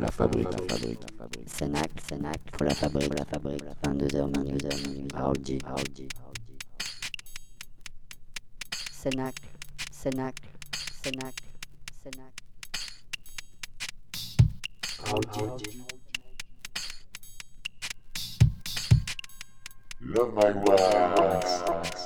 La fabrique, la fabrique, la fabrique. Sénac, Sénac, pour la fabrique, la fabrique. 22h minuit, 22h minuit. Raoulji, Raoulji. Sénac, Sénac, Sénac, Sénac. Raoulji. Love my wax.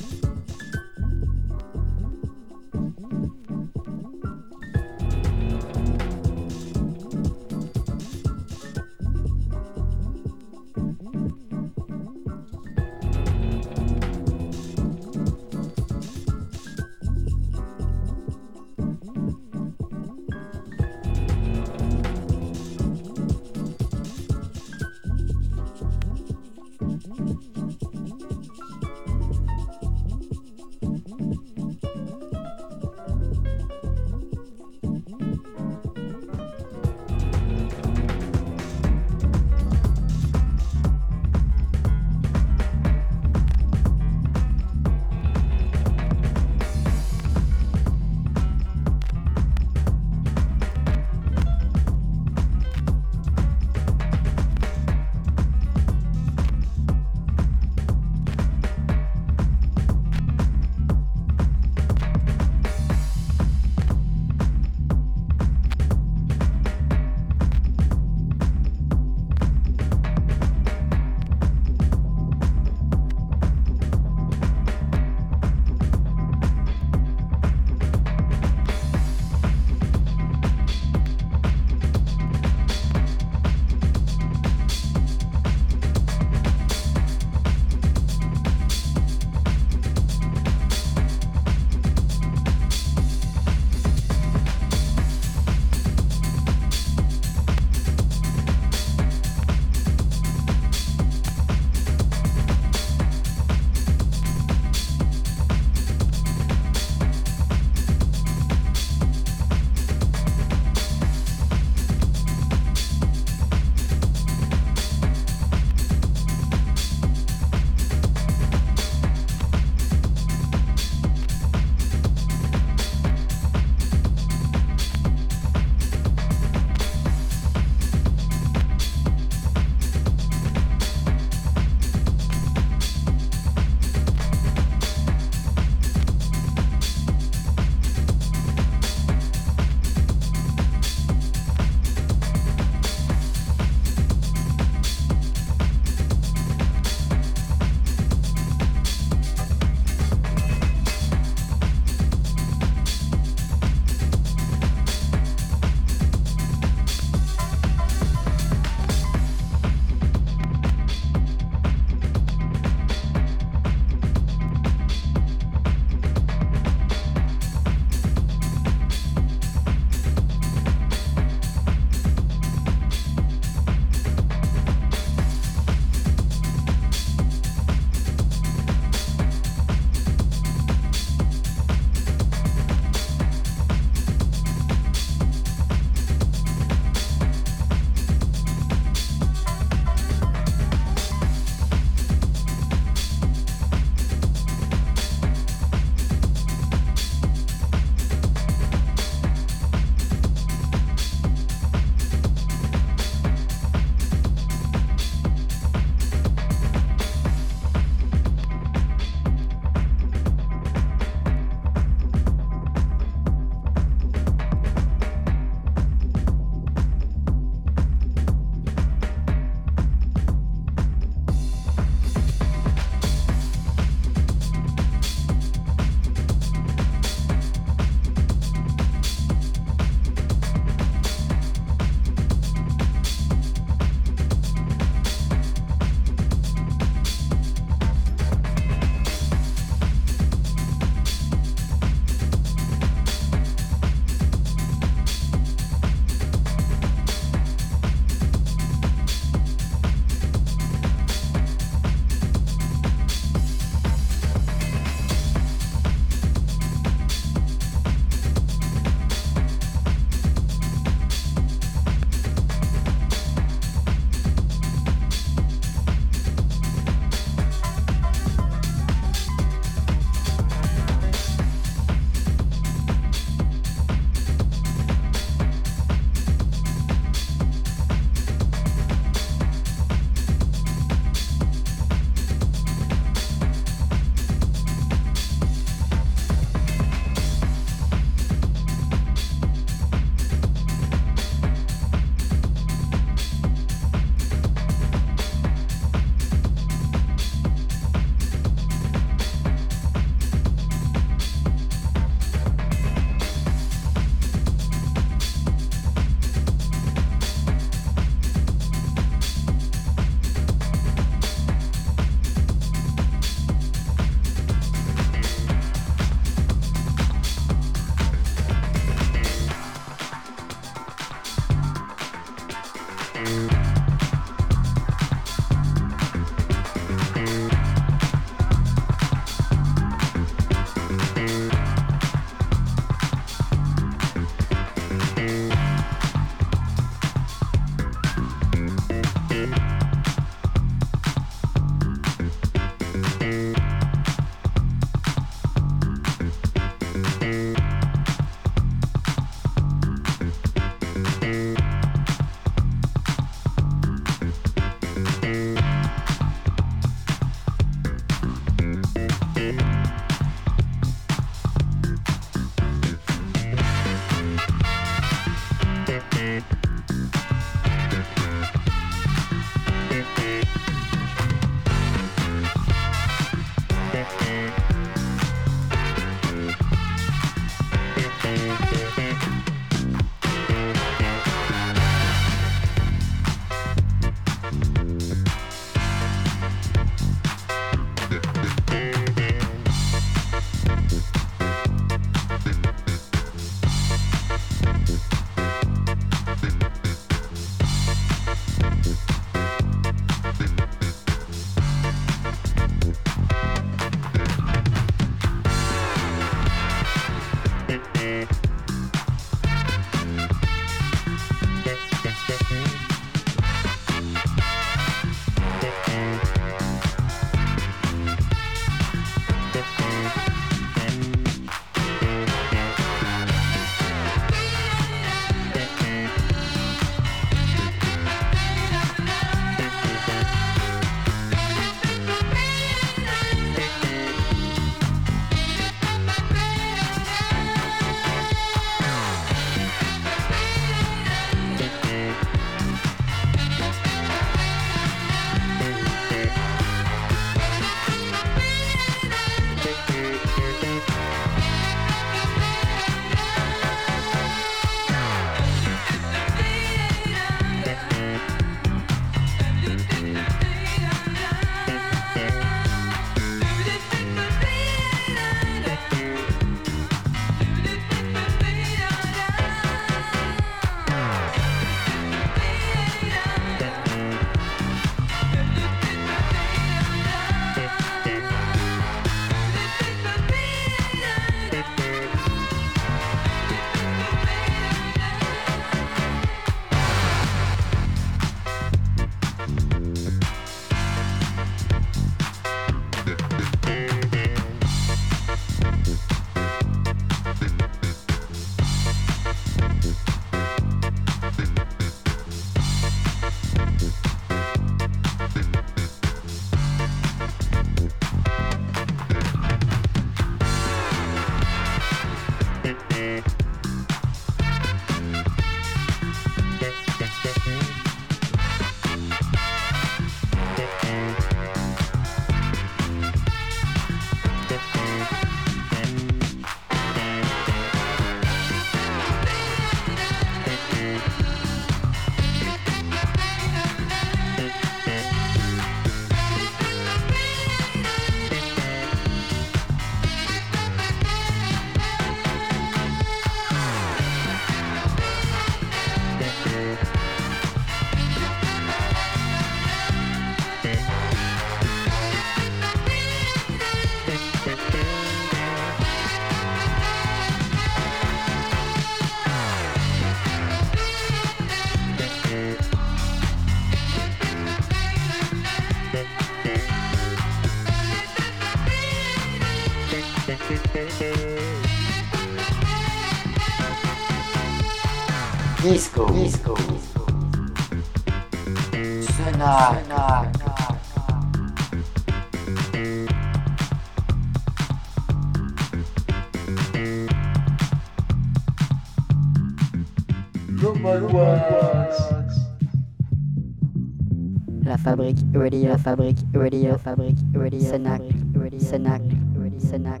Fabric, Radio Fabric, Radio Senac, Radio Senac, Radio Senac,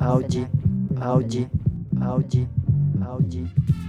Audi, Audi, Audi, Audi.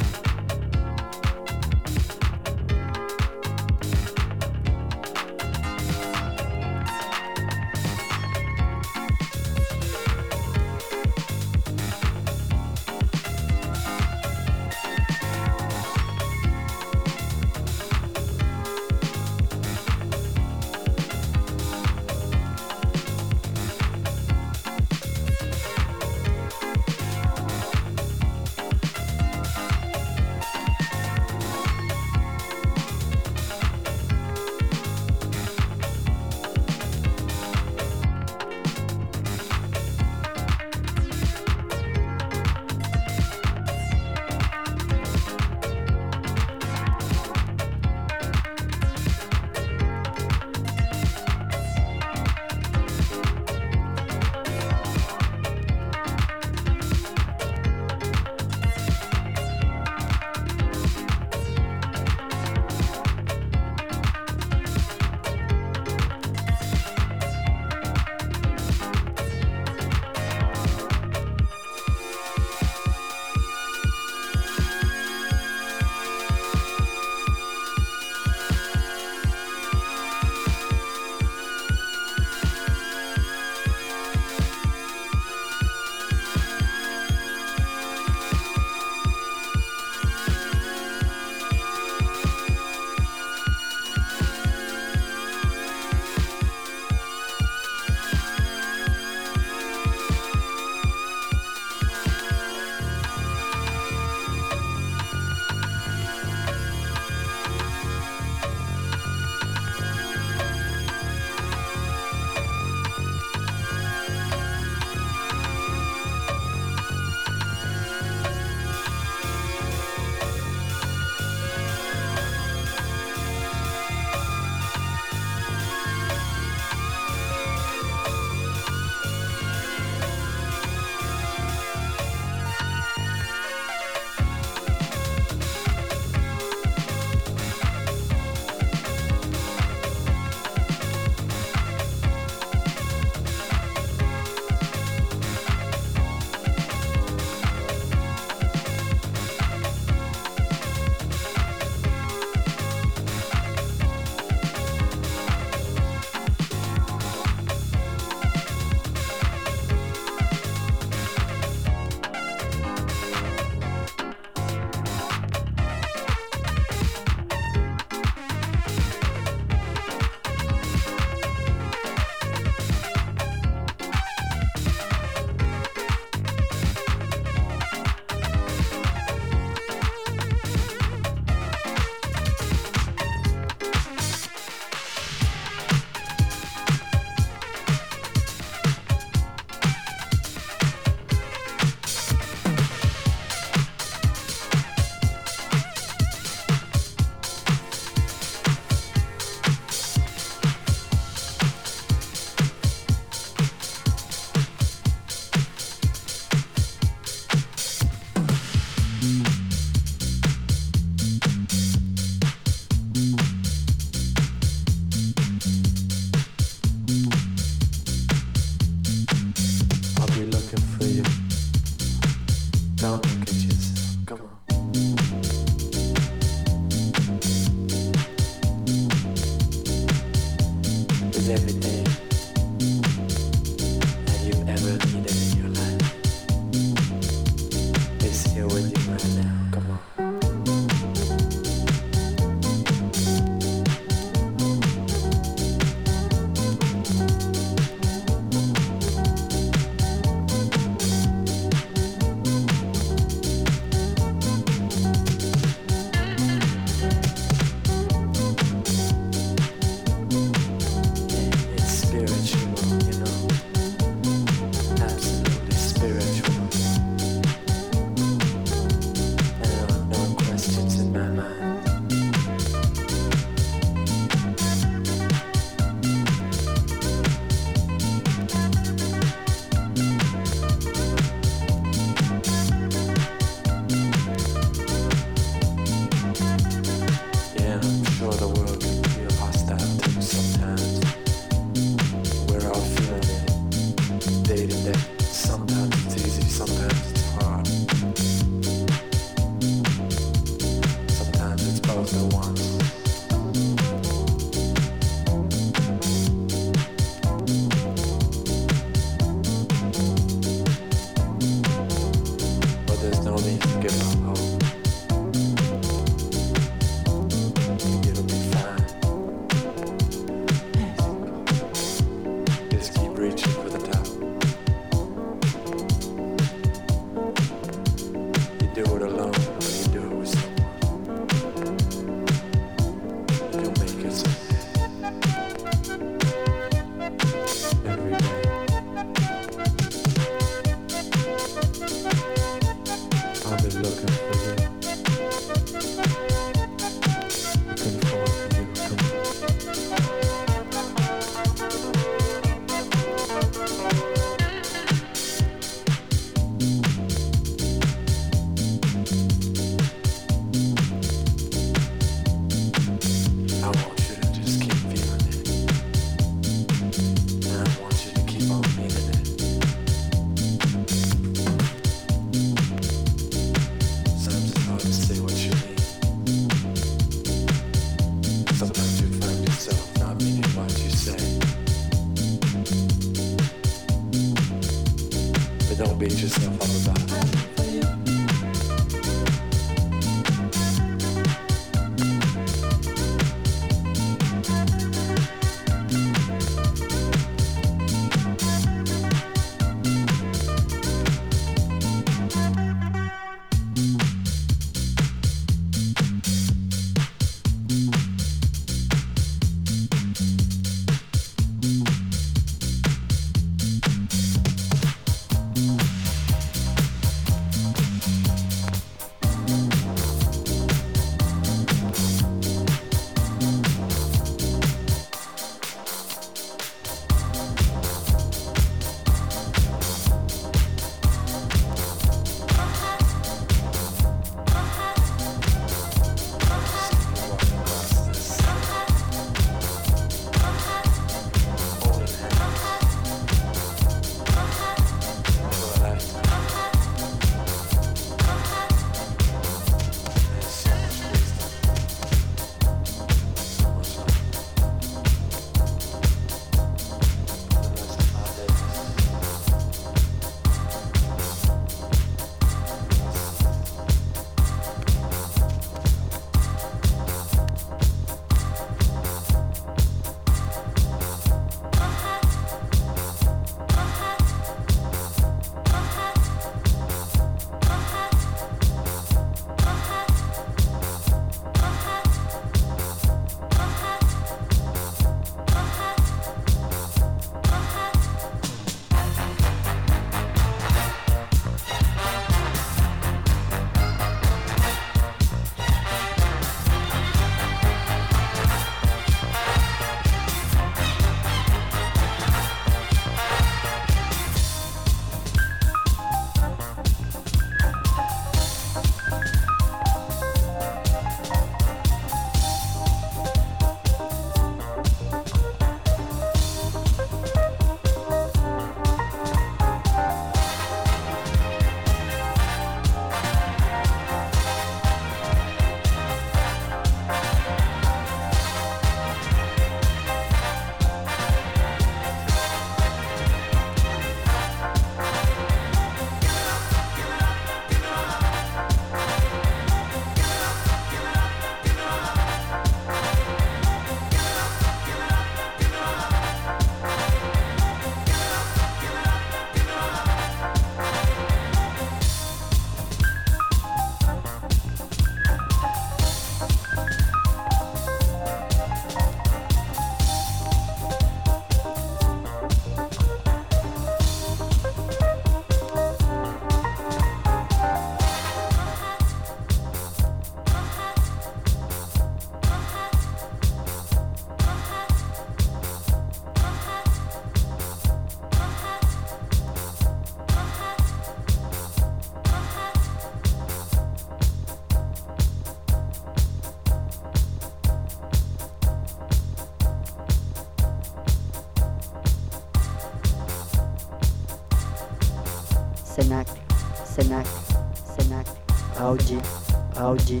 Audi,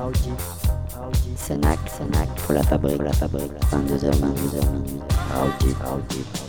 Audi, Audi, Senac, Senac, pour la fabrique, pour la fabrique, 22h, 22h, minuit, Audi, Audi.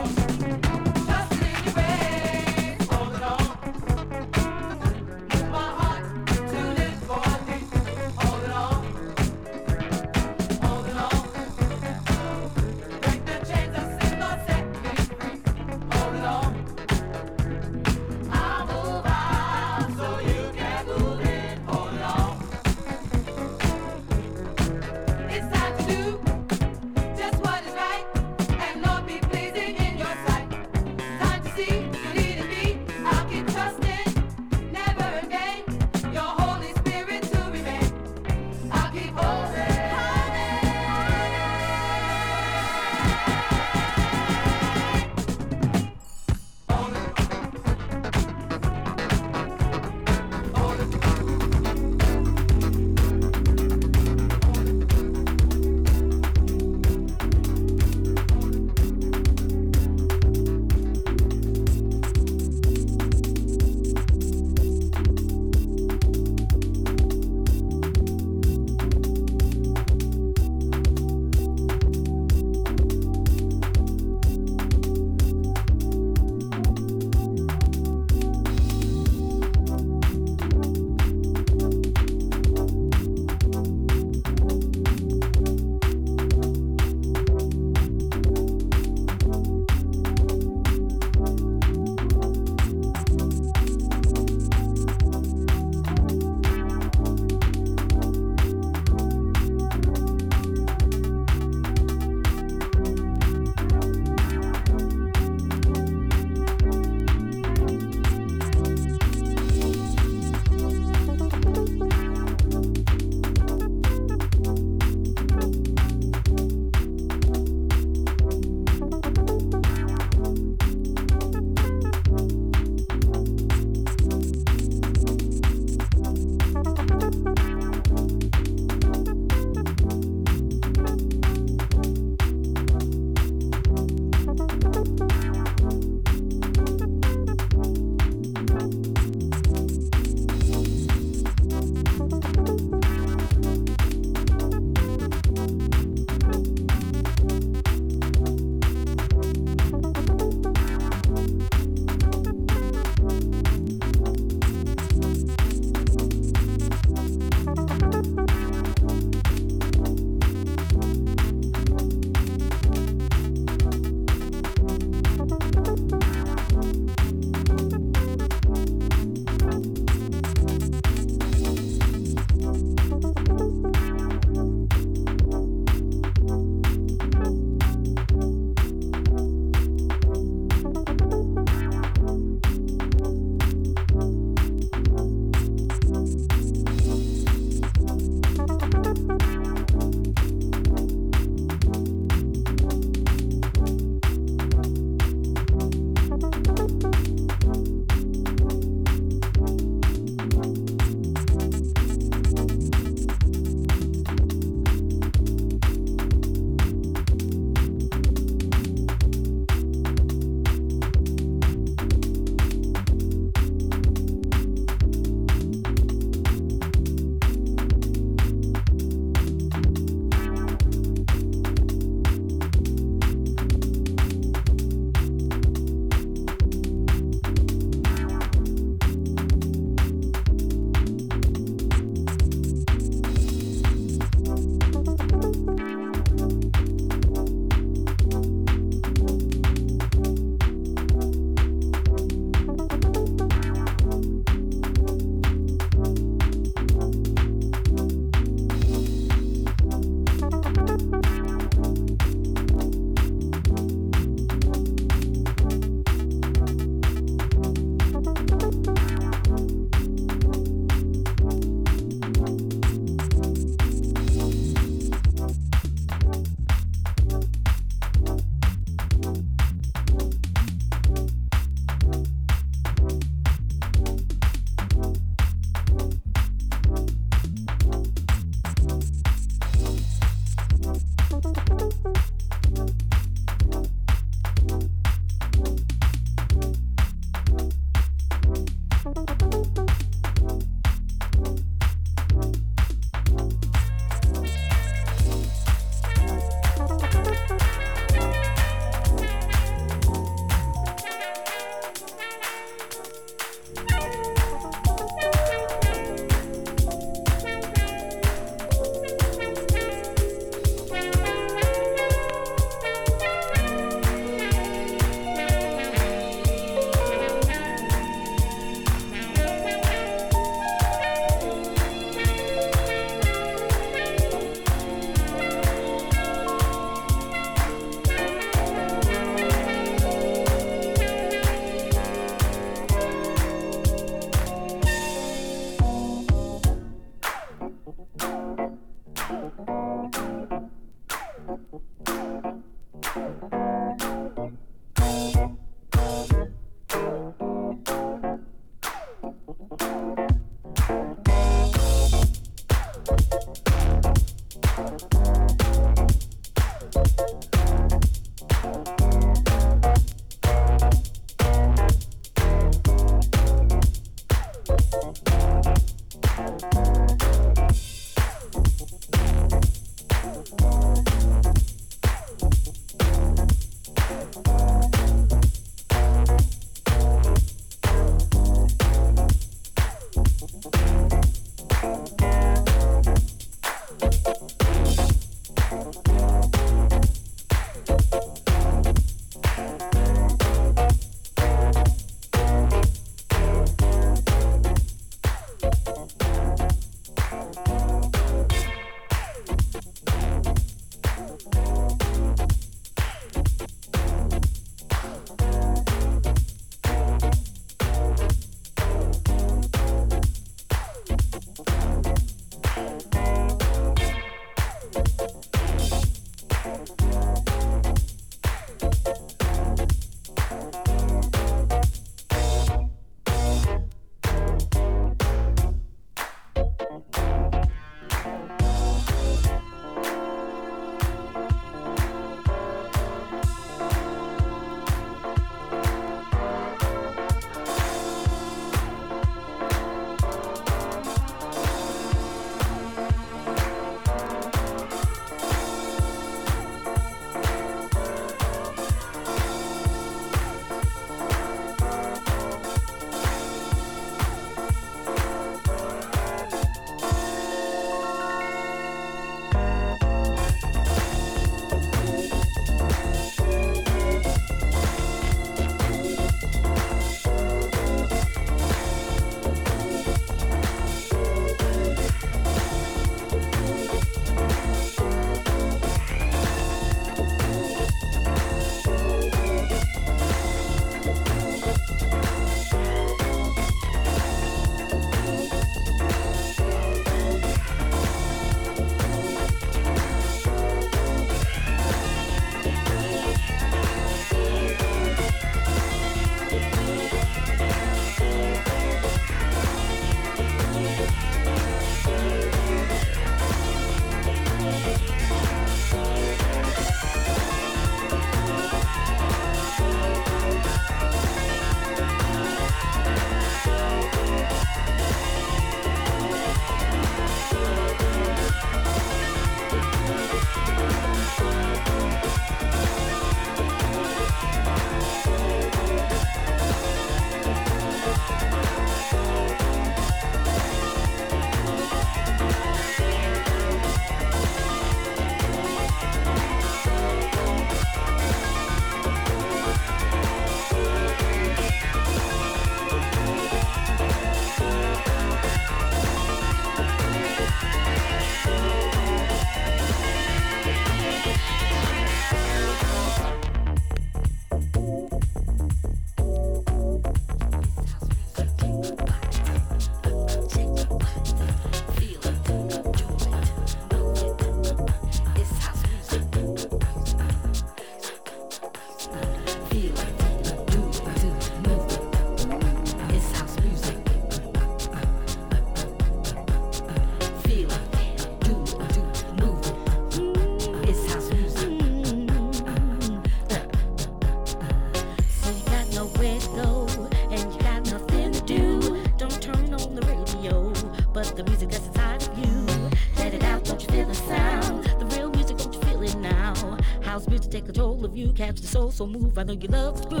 So move. I know you love the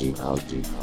Algae, algae.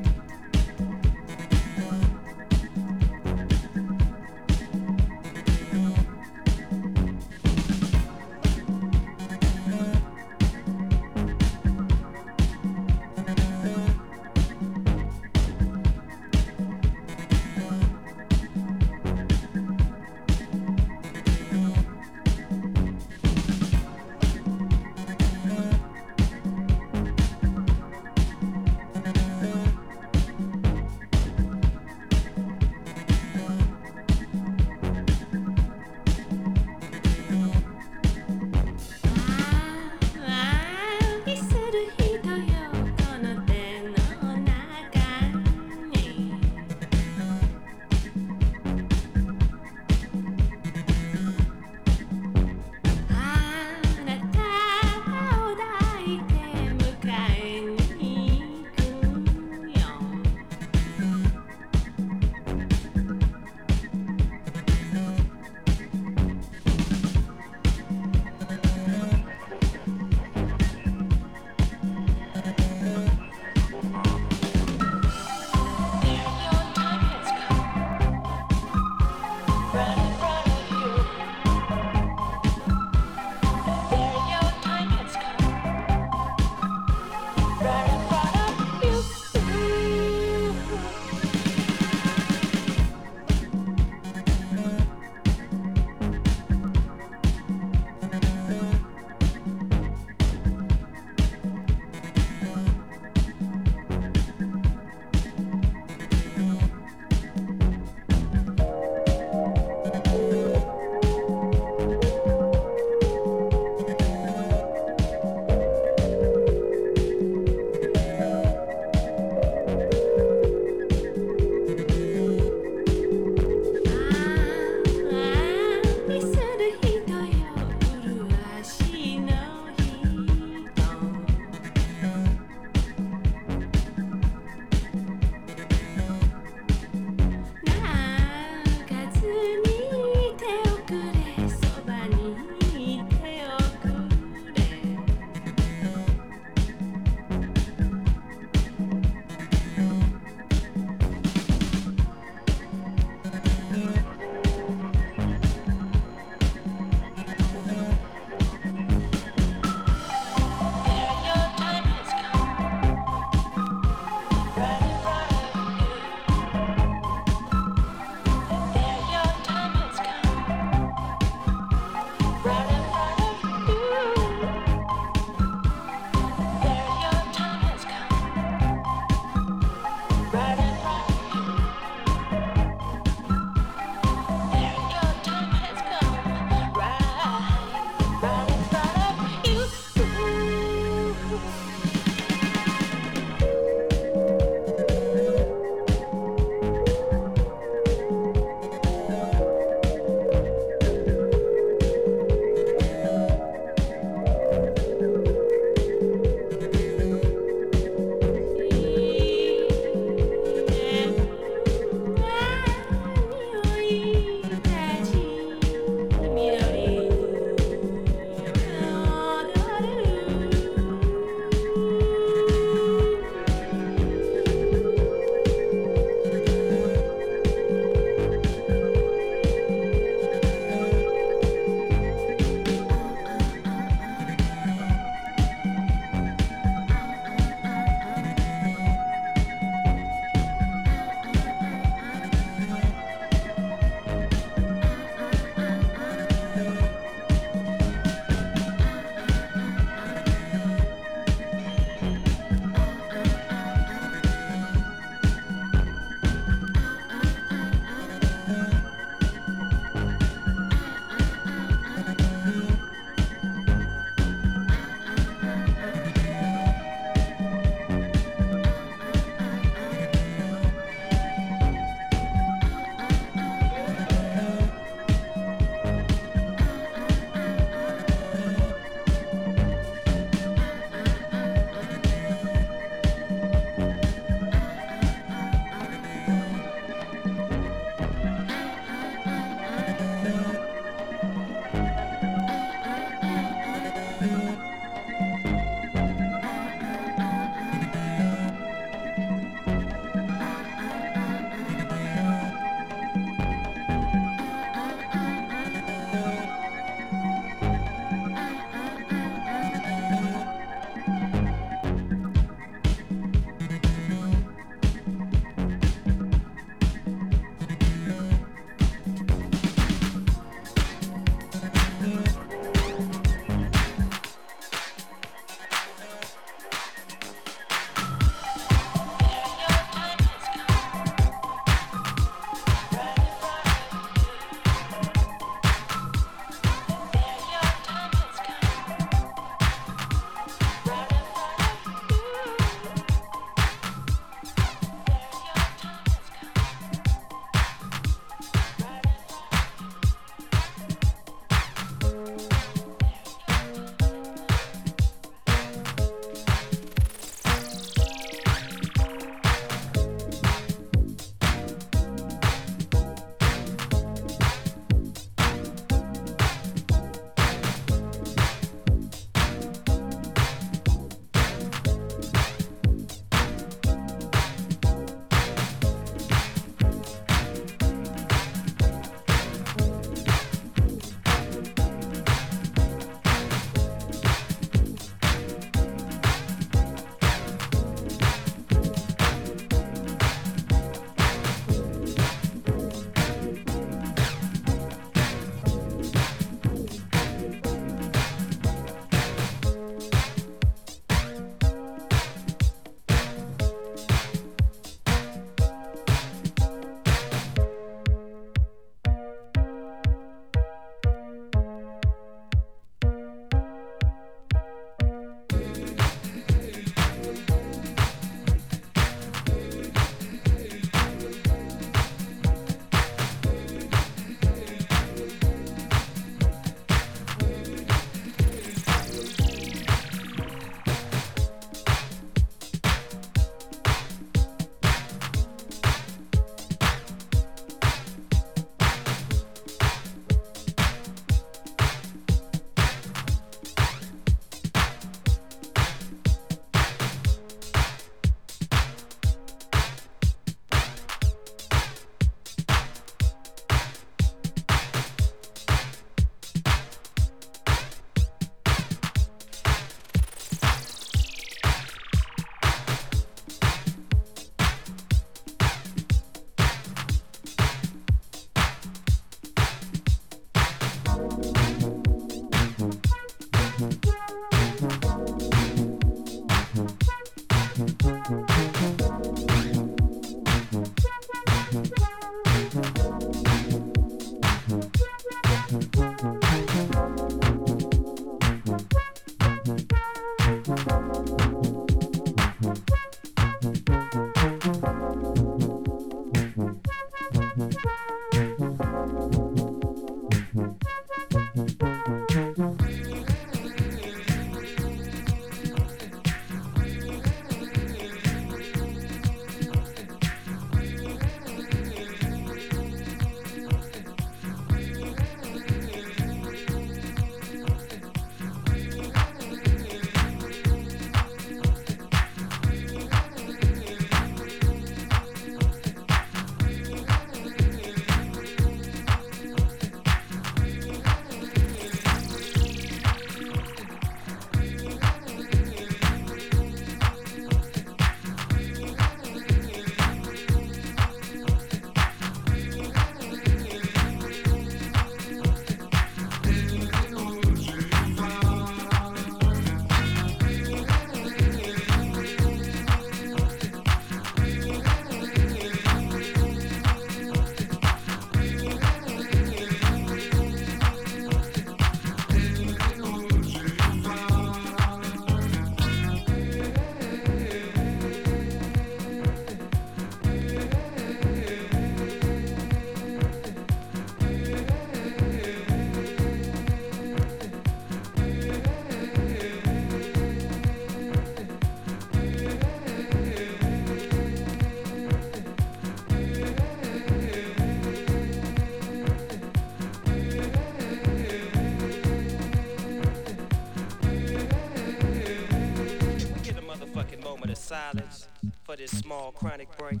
for this small chronic break.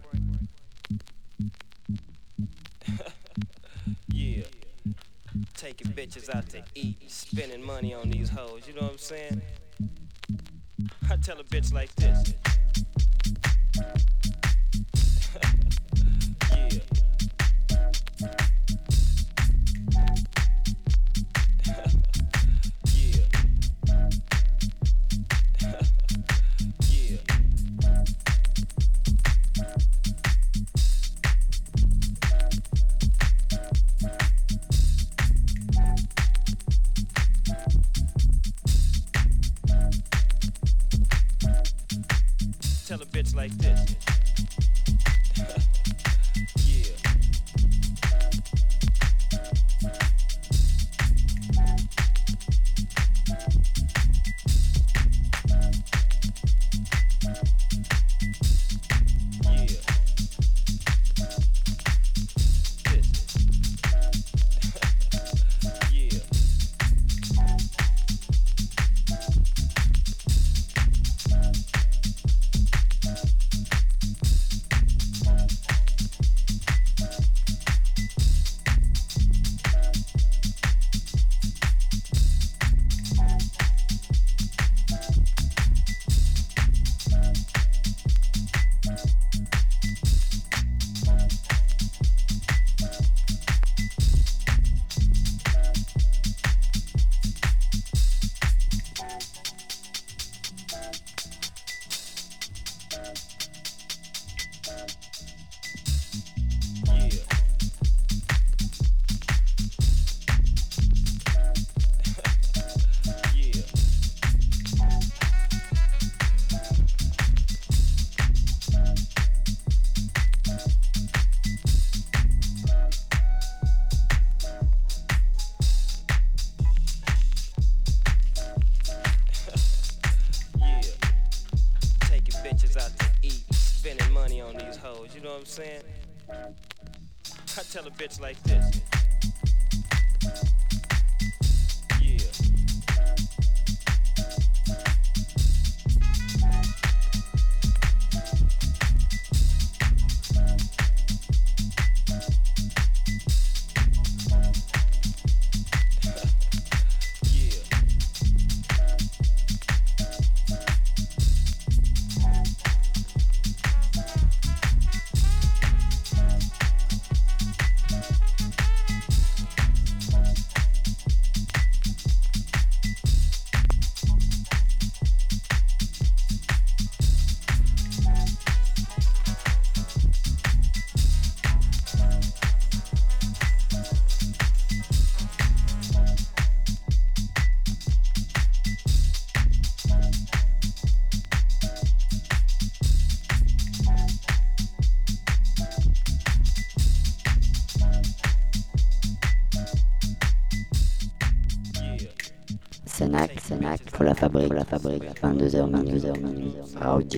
tell a bitch like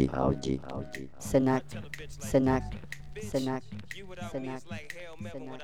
Aochi, Aochi, Senak, Senak, Senak, Senak, Senak, Senak, Senak,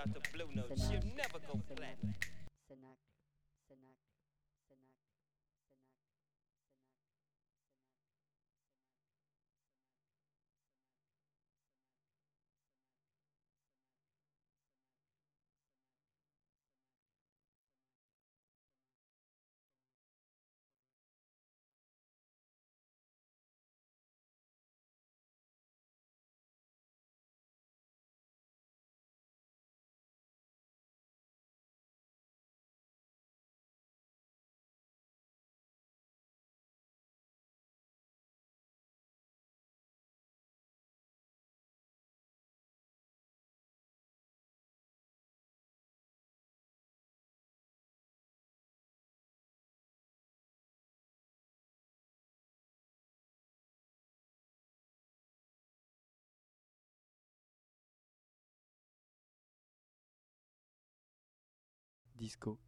disco.